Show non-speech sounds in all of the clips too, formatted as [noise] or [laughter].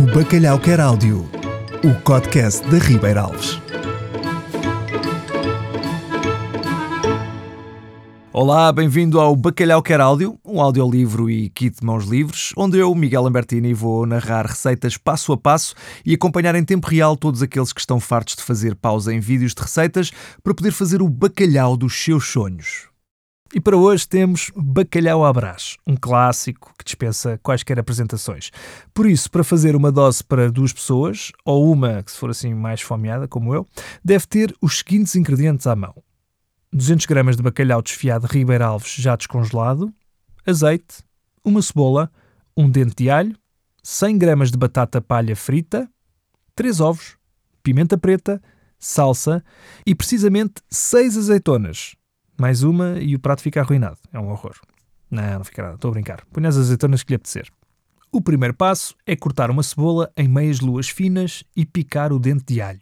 O Bacalhau Quer Áudio, o podcast da Ribeira Alves. Olá, bem-vindo ao Bacalhau Quer Áudio, um audiolivro e kit de mãos livres, onde eu, Miguel Lambertini, vou narrar receitas passo a passo e acompanhar em tempo real todos aqueles que estão fartos de fazer pausa em vídeos de receitas para poder fazer o bacalhau dos seus sonhos. E para hoje temos bacalhau à brás, um clássico que dispensa quaisquer apresentações. Por isso, para fazer uma dose para duas pessoas, ou uma que se for assim mais fomeada, como eu, deve ter os seguintes ingredientes à mão. 200 gramas de bacalhau desfiado de Ribeira Alves já descongelado, azeite, uma cebola, um dente de alho, 100 gramas de batata palha frita, 3 ovos, pimenta preta, salsa e precisamente 6 azeitonas, mais uma e o prato fica arruinado. É um horror. Não, não fica nada, estou a brincar. Põe as azeitonas que lhe apetecer. O primeiro passo é cortar uma cebola em meias luas finas e picar o dente de alho.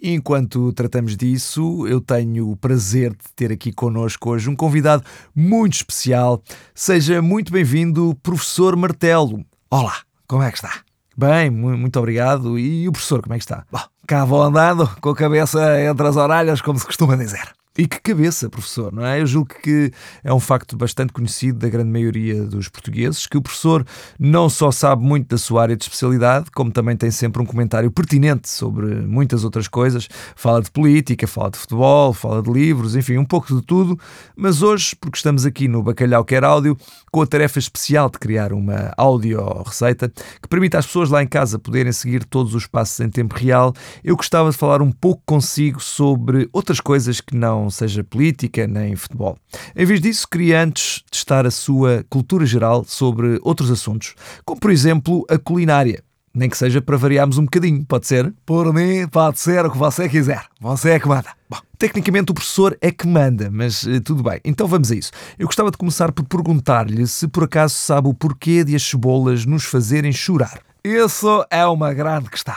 Enquanto tratamos disso, eu tenho o prazer de ter aqui connosco hoje um convidado muito especial. Seja muito bem-vindo, professor Martelo. Olá, como é que está? Bem, muito obrigado. E o professor, como é que está? Bom, cá vou andando, com a cabeça entre as orelhas, como se costuma dizer. E que cabeça, professor, não é? Eu julgo que é um facto bastante conhecido da grande maioria dos portugueses que o professor não só sabe muito da sua área de especialidade, como também tem sempre um comentário pertinente sobre muitas outras coisas. Fala de política, fala de futebol, fala de livros, enfim, um pouco de tudo. Mas hoje, porque estamos aqui no Bacalhau Quer Áudio, com a tarefa especial de criar uma áudio-receita que permita às pessoas lá em casa poderem seguir todos os passos em tempo real, eu gostava de falar um pouco consigo sobre outras coisas que não não seja política nem futebol. Em vez disso, queria antes testar a sua cultura geral sobre outros assuntos, como por exemplo a culinária. Nem que seja para variarmos um bocadinho, pode ser? Por mim, pode ser o que você quiser. Você é que manda. Bom, tecnicamente o professor é que manda, mas uh, tudo bem. Então vamos a isso. Eu gostava de começar por perguntar-lhe se por acaso sabe o porquê de as cebolas nos fazerem chorar. Isso é uma grande questão.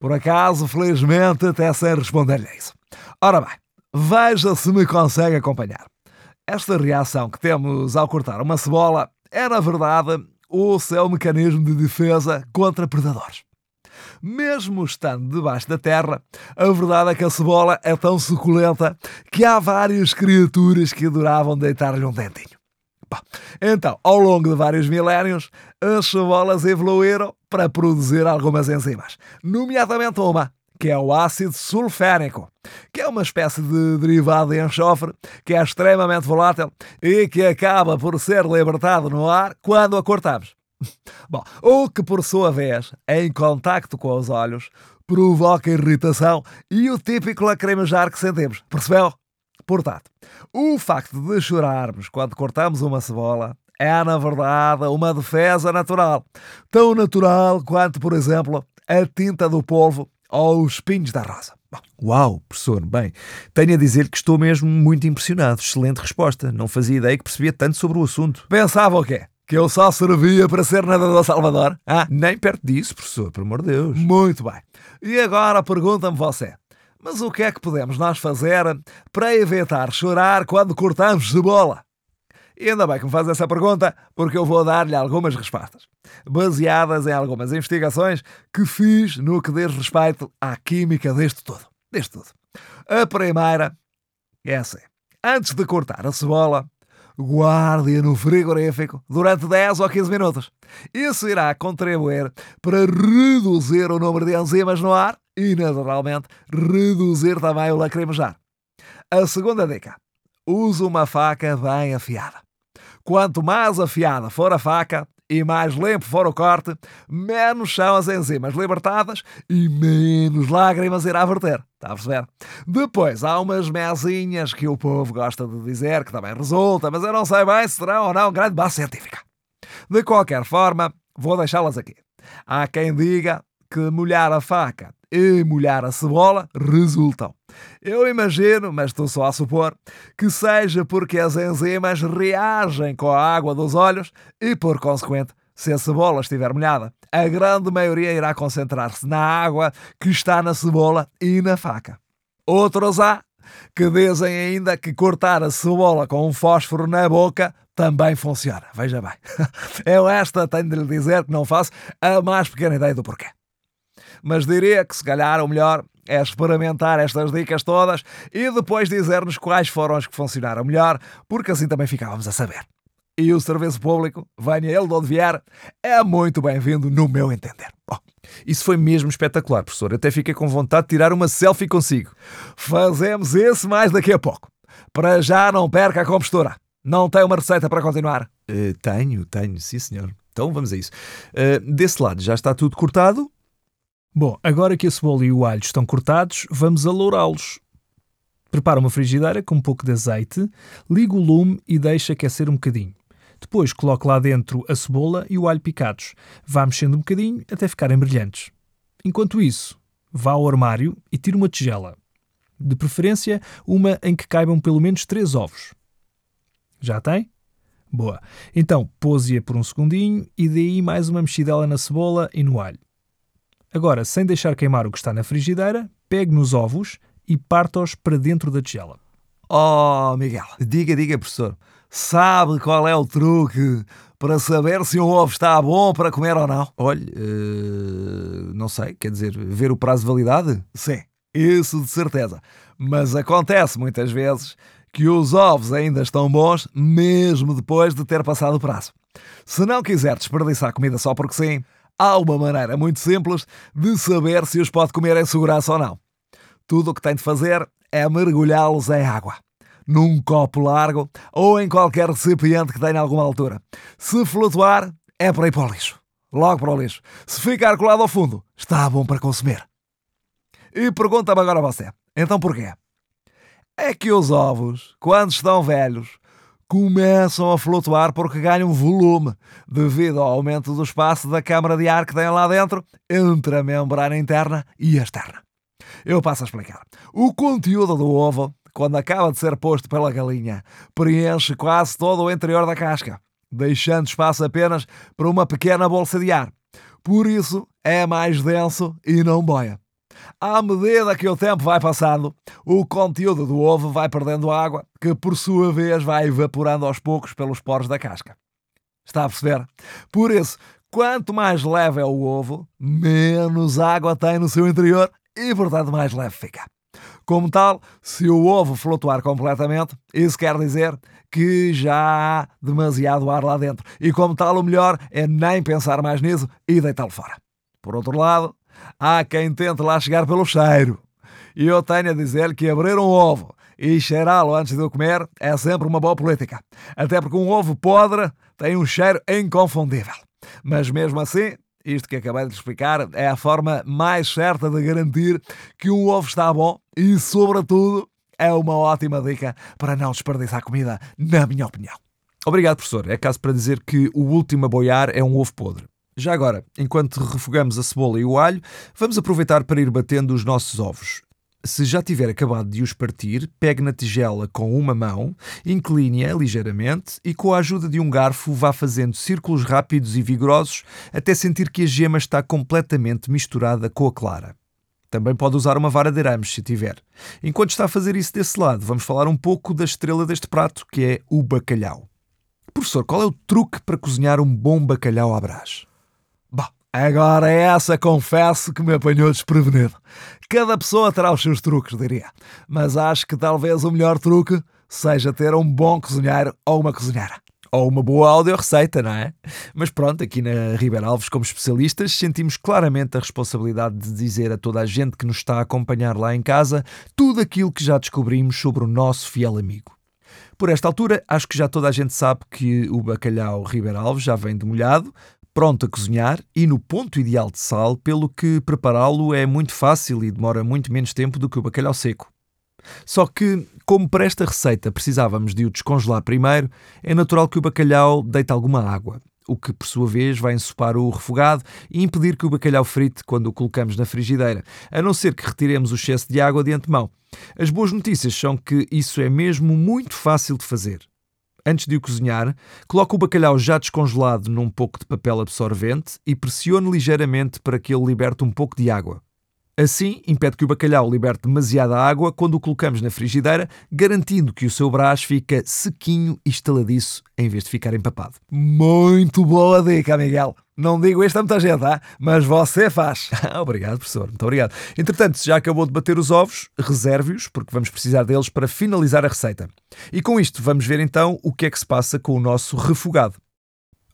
Por acaso, felizmente, até sei responder-lhe isso. Ora bem, Veja se me consegue acompanhar. Esta reação que temos ao cortar uma cebola é, na verdade, o seu mecanismo de defesa contra predadores. Mesmo estando debaixo da terra, a verdade é que a cebola é tão suculenta que há várias criaturas que adoravam deitar-lhe um dentinho. Bom, então, ao longo de vários milénios, as cebolas evoluíram para produzir algumas enzimas, nomeadamente uma que é o ácido sulfénico, que é uma espécie de derivado de enxofre que é extremamente volátil e que acaba por ser libertado no ar quando a cortamos. [laughs] Bom, o que por sua vez, em contacto com os olhos, provoca irritação e o típico lacrimejar que sentimos. Percebeu? Portanto, o facto de chorarmos quando cortamos uma cebola é, na verdade, uma defesa natural. Tão natural quanto, por exemplo, a tinta do polvo aos espinhos da rosa. Uau, professor, bem, tenho a dizer que estou mesmo muito impressionado. Excelente resposta. Não fazia ideia que percebia tanto sobre o assunto. Pensava o quê? Que eu só servia para ser nadador Salvador? Ah, nem perto disso, professor, por amor de Deus. Muito bem. E agora pergunta-me você. Mas o que é que podemos nós fazer para evitar chorar quando cortamos cebola? E ainda bem que me faz essa pergunta, porque eu vou dar-lhe algumas respostas, baseadas em algumas investigações que fiz no que diz respeito à química deste tudo. Deste tudo. A primeira é assim: antes de cortar a cebola, guarde-a no frigorífico durante 10 ou 15 minutos. Isso irá contribuir para reduzir o número de enzimas no ar e, naturalmente, reduzir também o lacrimejar. A segunda dica: use uma faca bem afiada. Quanto mais afiada for a faca e mais limpo for o corte, menos são as enzimas libertadas e menos lágrimas irá verter. Está a perceber? Depois há umas mesinhas que o povo gosta de dizer que também resulta, mas eu não sei bem se serão ou não grande base científica. De qualquer forma, vou deixá-las aqui. Há quem diga que molhar a faca e molhar a cebola resultam. Eu imagino, mas estou só a supor, que seja porque as enzimas reagem com a água dos olhos e, por consequente, se a cebola estiver molhada, a grande maioria irá concentrar-se na água que está na cebola e na faca. Outros há que dizem ainda que cortar a cebola com um fósforo na boca também funciona. Veja bem. [laughs] Eu esta tenho de lhe dizer que não faço a mais pequena ideia do porquê. Mas diria que se calhar o melhor é experimentar estas dicas todas e depois dizer-nos quais foram as que funcionaram melhor, porque assim também ficávamos a saber. E o serviço público, venha ele de onde vier, é muito bem-vindo no meu entender. Oh, isso foi mesmo espetacular, professor. Até fiquei com vontade de tirar uma selfie consigo. Fazemos isso mais daqui a pouco. Para já não perca a compostura. Não tem uma receita para continuar? Uh, tenho, tenho, sim senhor. Então vamos a isso. Uh, desse lado já está tudo cortado? Bom, agora que a cebola e o alho estão cortados, vamos alourá-los. Prepara uma frigideira com um pouco de azeite, liga o lume e deixa aquecer um bocadinho. Depois coloque lá dentro a cebola e o alho picados. Vá mexendo um bocadinho até ficarem brilhantes. Enquanto isso, vá ao armário e tire uma tigela. De preferência, uma em que caibam pelo menos três ovos. Já tem? Boa. Então, pose-a por um segundinho e dê aí mais uma mexidela na cebola e no alho. Agora, sem deixar queimar o que está na frigideira, pegue nos ovos e parta-os para dentro da tigela. Oh, Miguel, diga, diga, professor. Sabe qual é o truque para saber se um ovo está bom para comer ou não? Olha, uh, não sei, quer dizer, ver o prazo de validade? Sim, isso de certeza. Mas acontece muitas vezes que os ovos ainda estão bons mesmo depois de ter passado o prazo. Se não quiser desperdiçar comida só porque sim, há uma maneira muito simples de saber se os pode comer em segurança ou não. Tudo o que tem de fazer é mergulhá-los em água. Num copo largo ou em qualquer recipiente que tenha alguma altura. Se flutuar, é para ir para o lixo. Logo para o lixo. Se ficar colado ao fundo, está bom para consumir. E pergunta-me agora você, então porquê? é que os ovos, quando estão velhos, começam a flutuar porque ganham volume devido ao aumento do espaço da câmara de ar que tem lá dentro entre a membrana interna e a externa. Eu passo a explicar. O conteúdo do ovo, quando acaba de ser posto pela galinha, preenche quase todo o interior da casca, deixando espaço apenas para uma pequena bolsa de ar. Por isso é mais denso e não boia. À medida que o tempo vai passando, o conteúdo do ovo vai perdendo água, que por sua vez vai evaporando aos poucos pelos poros da casca. Está a perceber? Por isso, quanto mais leve é o ovo, menos água tem no seu interior e, portanto, mais leve fica. Como tal, se o ovo flutuar completamente, isso quer dizer que já há demasiado ar lá dentro. E como tal, o melhor é nem pensar mais nisso e deitá-lo fora. Por outro lado, Há quem tente lá chegar pelo cheiro. E eu tenho a dizer que abrir um ovo e cheirá-lo antes de o comer é sempre uma boa política. Até porque um ovo podre tem um cheiro inconfundível. Mas mesmo assim, isto que acabei de explicar é a forma mais certa de garantir que um ovo está bom e, sobretudo, é uma ótima dica para não desperdiçar comida, na minha opinião. Obrigado, professor. É caso para dizer que o último a boiar é um ovo podre. Já agora, enquanto refogamos a cebola e o alho, vamos aproveitar para ir batendo os nossos ovos. Se já tiver acabado de os partir, pegue na tigela com uma mão, incline-a ligeiramente e, com a ajuda de um garfo, vá fazendo círculos rápidos e vigorosos até sentir que a gema está completamente misturada com a clara. Também pode usar uma vara de arames, se tiver. Enquanto está a fazer isso desse lado, vamos falar um pouco da estrela deste prato, que é o bacalhau. Professor, qual é o truque para cozinhar um bom bacalhau à brás? Agora essa confesso que me apanhou desprevenido. Cada pessoa terá os seus truques, diria. Mas acho que talvez o melhor truque seja ter um bom cozinheiro ou uma cozinheira. Ou uma boa audio-receita, não é? Mas pronto, aqui na Ribeira Alves, como especialistas, sentimos claramente a responsabilidade de dizer a toda a gente que nos está a acompanhar lá em casa tudo aquilo que já descobrimos sobre o nosso fiel amigo. Por esta altura, acho que já toda a gente sabe que o bacalhau Ribeira Alves já vem de molhado, pronto a cozinhar e no ponto ideal de sal, pelo que prepará-lo é muito fácil e demora muito menos tempo do que o bacalhau seco. Só que, como para esta receita precisávamos de o descongelar primeiro, é natural que o bacalhau deite alguma água, o que por sua vez vai ensopar o refogado e impedir que o bacalhau frite quando o colocamos na frigideira, a não ser que retiremos o excesso de água de antemão. As boas notícias são que isso é mesmo muito fácil de fazer. Antes de o cozinhar, coloque o bacalhau já descongelado num pouco de papel absorvente e pressione ligeiramente para que ele liberte um pouco de água. Assim, impede que o bacalhau liberte demasiada água quando o colocamos na frigideira, garantindo que o seu brás fica sequinho e estaladiço em vez de ficar empapado. Muito boa dica, Miguel. Não digo isto a muita gente, tá? mas você faz. [laughs] obrigado, professor. Muito obrigado. Entretanto, já acabou de bater os ovos, reserve-os, porque vamos precisar deles para finalizar a receita. E com isto, vamos ver então o que é que se passa com o nosso refogado.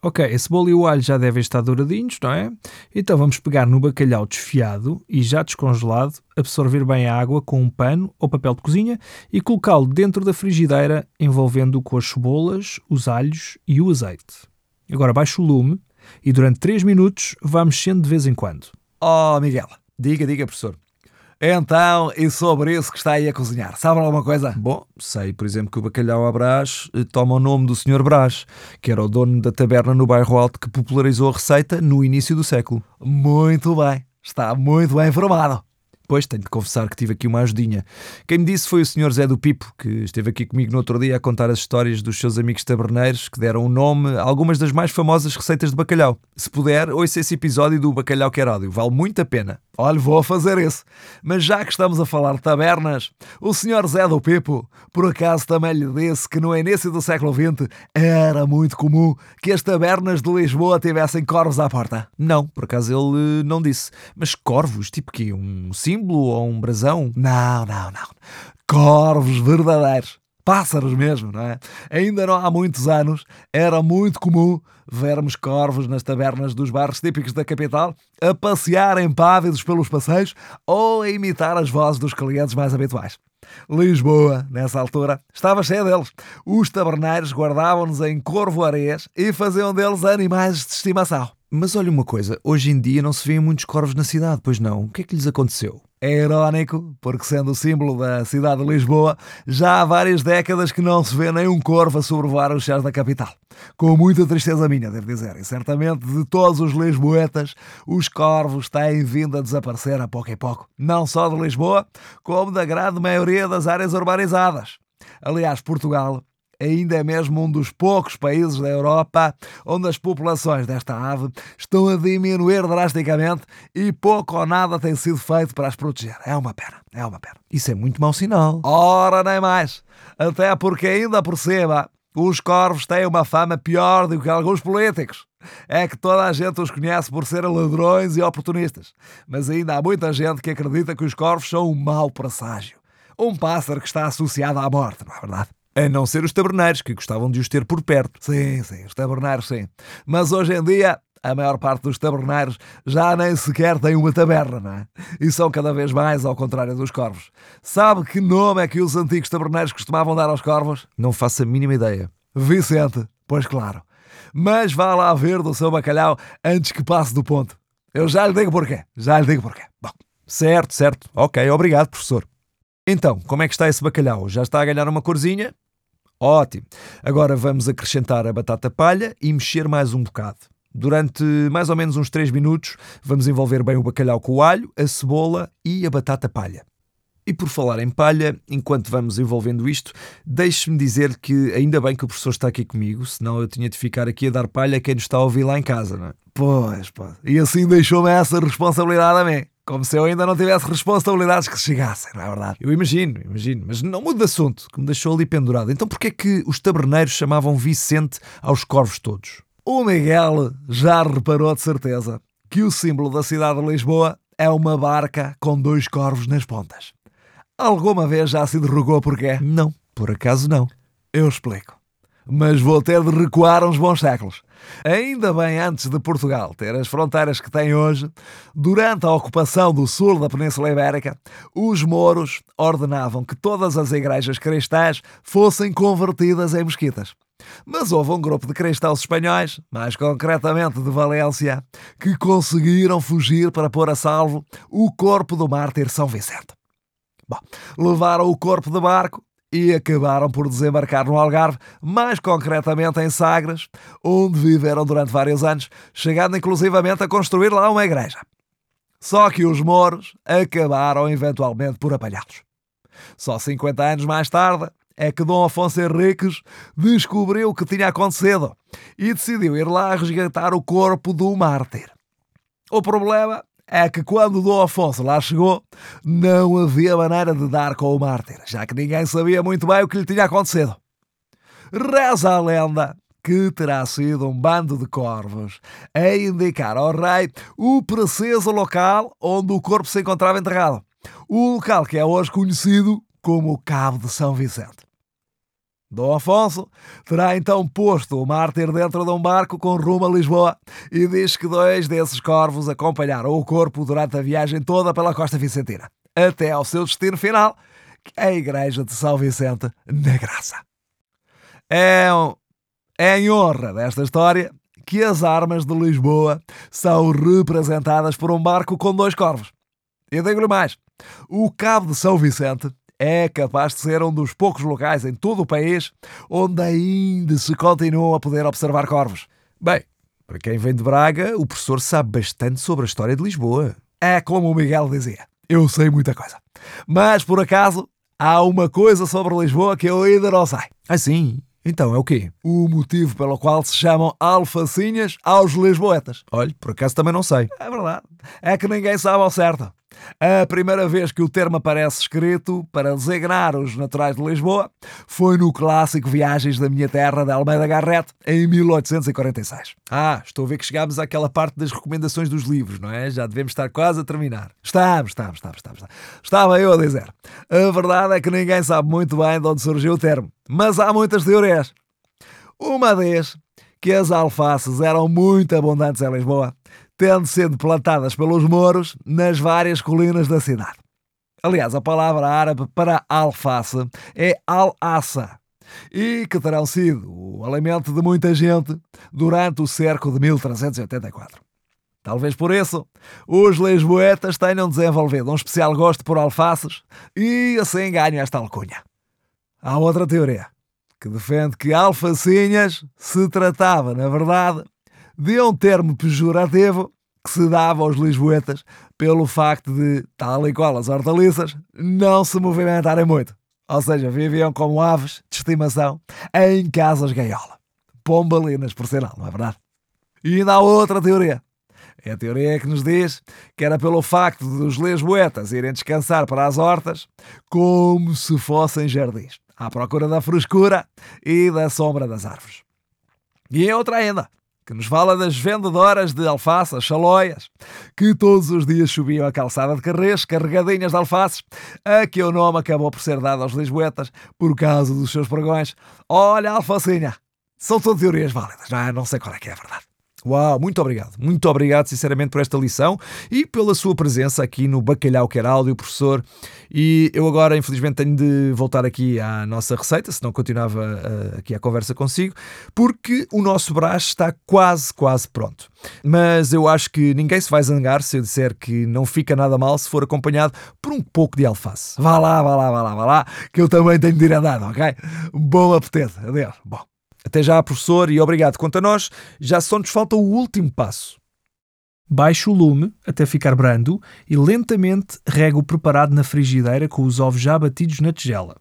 Ok, a cebola e o alho já devem estar douradinhos, não é? Então vamos pegar no bacalhau desfiado e já descongelado, absorver bem a água com um pano ou papel de cozinha e colocá-lo dentro da frigideira, envolvendo-o com as cebolas, os alhos e o azeite. Agora baixe o lume e durante 3 minutos vá mexendo de vez em quando. Oh, Miguel, diga, diga, professor. Então, e sobre isso que está aí a cozinhar? Sabe alguma coisa? Bom, sei, por exemplo, que o bacalhau à Brás eh, toma o nome do Sr. Brás, que era o dono da taberna no bairro Alto que popularizou a receita no início do século. Muito bem, está muito bem informado. Pois, tenho de confessar que tive aqui uma ajudinha. Quem me disse foi o Sr. Zé do Pipo, que esteve aqui comigo no outro dia a contar as histórias dos seus amigos taberneiros que deram o nome a algumas das mais famosas receitas de bacalhau. Se puder, ouça esse episódio do Bacalhau Quer Ódio, vale muito a pena. Olha, vou fazer isso. Mas já que estamos a falar de tabernas, o Sr. Zé do Pipo, por acaso também lhe disse que no início do século XX era muito comum que as tabernas de Lisboa tivessem corvos à porta? Não, por acaso ele não disse. Mas corvos, tipo que um símbolo ou um brasão? Não, não, não. Corvos verdadeiros. Pássaros mesmo, não é? Ainda não há muitos anos era muito comum vermos corvos nas tabernas dos bares típicos da capital a passear empávidos pelos passeios ou a imitar as vozes dos clientes mais habituais. Lisboa, nessa altura, estava cheia deles. Os taberneiros guardavam-nos em corvo-areias e faziam deles animais de estimação. Mas olha uma coisa, hoje em dia não se vêem muitos corvos na cidade, pois não? O que é que lhes aconteceu? É irónico, porque sendo o símbolo da cidade de Lisboa, já há várias décadas que não se vê nenhum corvo a sobrevoar os céus da capital. Com muita tristeza minha, devo dizer, e certamente de todos os lisboetas, os corvos têm vindo a desaparecer a pouco e pouco. Não só de Lisboa, como da grande maioria das áreas urbanizadas. Aliás, Portugal ainda é mesmo um dos poucos países da Europa onde as populações desta ave estão a diminuir drasticamente e pouco ou nada tem sido feito para as proteger. É uma pena, é uma pena. Isso é muito mau sinal. Ora, nem mais. Até porque ainda por cima os corvos têm uma fama pior do que alguns políticos. É que toda a gente os conhece por serem ladrões e oportunistas. Mas ainda há muita gente que acredita que os corvos são um mau presságio. Um pássaro que está associado à morte, não é verdade? A não ser os taberneiros, que gostavam de os ter por perto. Sim, sim, os taberneiros, sim. Mas hoje em dia, a maior parte dos taberneiros já nem sequer tem uma taberna, não é? E são cada vez mais ao contrário dos corvos. Sabe que nome é que os antigos taberneiros costumavam dar aos corvos? Não faço a mínima ideia. Vicente, pois claro. Mas vá lá ver do seu bacalhau antes que passe do ponto. Eu já lhe digo porquê. Já lhe digo porquê. Bom, certo, certo. Ok, obrigado, professor. Então, como é que está esse bacalhau? Já está a ganhar uma corzinha? Ótimo. Agora vamos acrescentar a batata palha e mexer mais um bocado. Durante mais ou menos uns 3 minutos, vamos envolver bem o bacalhau com o alho, a cebola e a batata palha. E por falar em palha, enquanto vamos envolvendo isto, deixe-me dizer que ainda bem que o professor está aqui comigo, senão eu tinha de ficar aqui a dar palha a quem nos está a ouvir lá em casa, não é? Pois, pois. E assim deixou-me essa responsabilidade a mim. Como se eu ainda não tivesse responsabilidades que chegassem, não é verdade? Eu imagino, imagino, mas não mude de assunto, que me deixou ali pendurado. Então porquê é que os taberneiros chamavam Vicente aos corvos todos? O Miguel já reparou de certeza que o símbolo da cidade de Lisboa é uma barca com dois corvos nas pontas. Alguma vez já se interrogou porquê? Não, por acaso não. Eu explico mas vou ter de recuar uns bons séculos. Ainda bem antes de Portugal ter as fronteiras que tem hoje, durante a ocupação do sul da Península Ibérica, os mouros ordenavam que todas as igrejas cristãs fossem convertidas em mesquitas. Mas houve um grupo de cristãos espanhóis, mais concretamente de Valência, que conseguiram fugir para pôr a salvo o corpo do mártir São Vicente. Bom, levaram o corpo de barco e acabaram por desembarcar no Algarve, mais concretamente em Sagres, onde viveram durante vários anos, chegando inclusivamente a construir lá uma igreja. Só que os moros acabaram eventualmente por apalhá-los. Só 50 anos mais tarde é que Dom Afonso Henriques descobriu o que tinha acontecido e decidiu ir lá resgatar o corpo do mártir. O problema é que quando Dom Afonso lá chegou, não havia maneira de dar com o mártir, já que ninguém sabia muito bem o que lhe tinha acontecido. Reza a lenda que terá sido um bando de corvos a indicar ao rei o preciso local onde o corpo se encontrava enterrado. O local que é hoje conhecido como o Cabo de São Vicente. Dom Afonso terá então posto o mártir dentro de um barco com rumo a Lisboa e diz que dois desses corvos acompanharam o corpo durante a viagem toda pela costa vicentina, até ao seu destino final, que é a igreja de São Vicente na Graça. É, é em honra desta história que as armas de Lisboa são representadas por um barco com dois corvos. E digo-lhe mais: o Cabo de São Vicente é capaz de ser um dos poucos locais em todo o país onde ainda se continuam a poder observar corvos. Bem, para quem vem de Braga, o professor sabe bastante sobre a história de Lisboa. É como o Miguel dizia: eu sei muita coisa. Mas por acaso, há uma coisa sobre Lisboa que eu ainda não sei. Ah, sim? Então é o quê? O motivo pelo qual se chamam alfacinhas aos lisboetas. Olha, por acaso também não sei. É verdade. É que ninguém sabe ao certo. A primeira vez que o termo aparece escrito para designar os naturais de Lisboa foi no clássico Viagens da Minha Terra de Almeida Garrett, em 1846. Ah, estou a ver que chegámos àquela parte das recomendações dos livros, não é? Já devemos estar quase a terminar. Estamos, estamos, estamos, estamos. Estava eu a dizer. A verdade é que ninguém sabe muito bem de onde surgiu o termo, mas há muitas teorias. Uma vez que as alfaces eram muito abundantes em Lisboa tendo sido plantadas pelos mouros nas várias colinas da cidade. Aliás, a palavra árabe para alface é al-assa e que terão sido o alimento de muita gente durante o cerco de 1384. Talvez por isso os lisboetas tenham desenvolvido um especial gosto por alfaces e assim ganham esta alcunha. Há outra teoria que defende que alfacinhas se tratava, na verdade, de um termo pejorativo que se dava aos lisboetas pelo facto de, tal e qual as hortaliças, não se movimentarem muito. Ou seja, viviam como aves de estimação em casas gaiola. Pombalinas, por sinal, não é verdade? E ainda há outra teoria. É a teoria que nos diz que era pelo facto dos lisboetas irem descansar para as hortas como se fossem jardins, à procura da frescura e da sombra das árvores. E outra ainda que nos fala das vendedoras de alfaces, chaloias, que todos os dias subiam a calçada de Carrês, carregadinhas de alfaces, a que o nome acabou por ser dado aos lisboetas por causa dos seus pregões. Olha, alfacinha! São todas teorias válidas, não, é? não sei qual é que é a verdade. Uau, muito obrigado. Muito obrigado, sinceramente, por esta lição e pela sua presença aqui no Bacalhau Quer Áudio, professor. E eu agora, infelizmente, tenho de voltar aqui à nossa receita, senão continuava uh, aqui a conversa consigo, porque o nosso brás está quase, quase pronto. Mas eu acho que ninguém se vai zangar se eu disser que não fica nada mal se for acompanhado por um pouco de alface. Vá lá, vá lá, vá lá, vá lá, que eu também tenho de ir andando, ok? Bom apetite. Adeus. Bom. Até já, professor, e obrigado. Quanto a nós, já só nos falta o último passo. Baixe o lume até ficar brando e lentamente rega o preparado na frigideira com os ovos já batidos na tigela.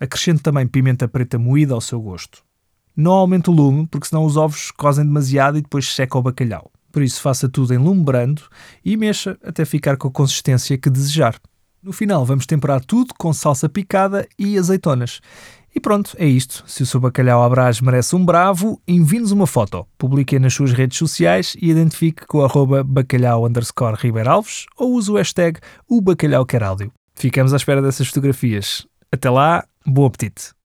Acrescente também pimenta preta moída ao seu gosto. Não aumente o lume, porque senão os ovos cozem demasiado e depois seca o bacalhau. Por isso, faça tudo em lume brando e mexa até ficar com a consistência que desejar. No final, vamos temperar tudo com salsa picada e azeitonas. E pronto, é isto. Se o seu bacalhau à brás merece um bravo, envie-nos uma foto, publique nas suas redes sociais e identifique com o arroba bacalhau underscore ou use o hashtag o bacalhau. Ficamos à espera dessas fotografias. Até lá, bom apetite!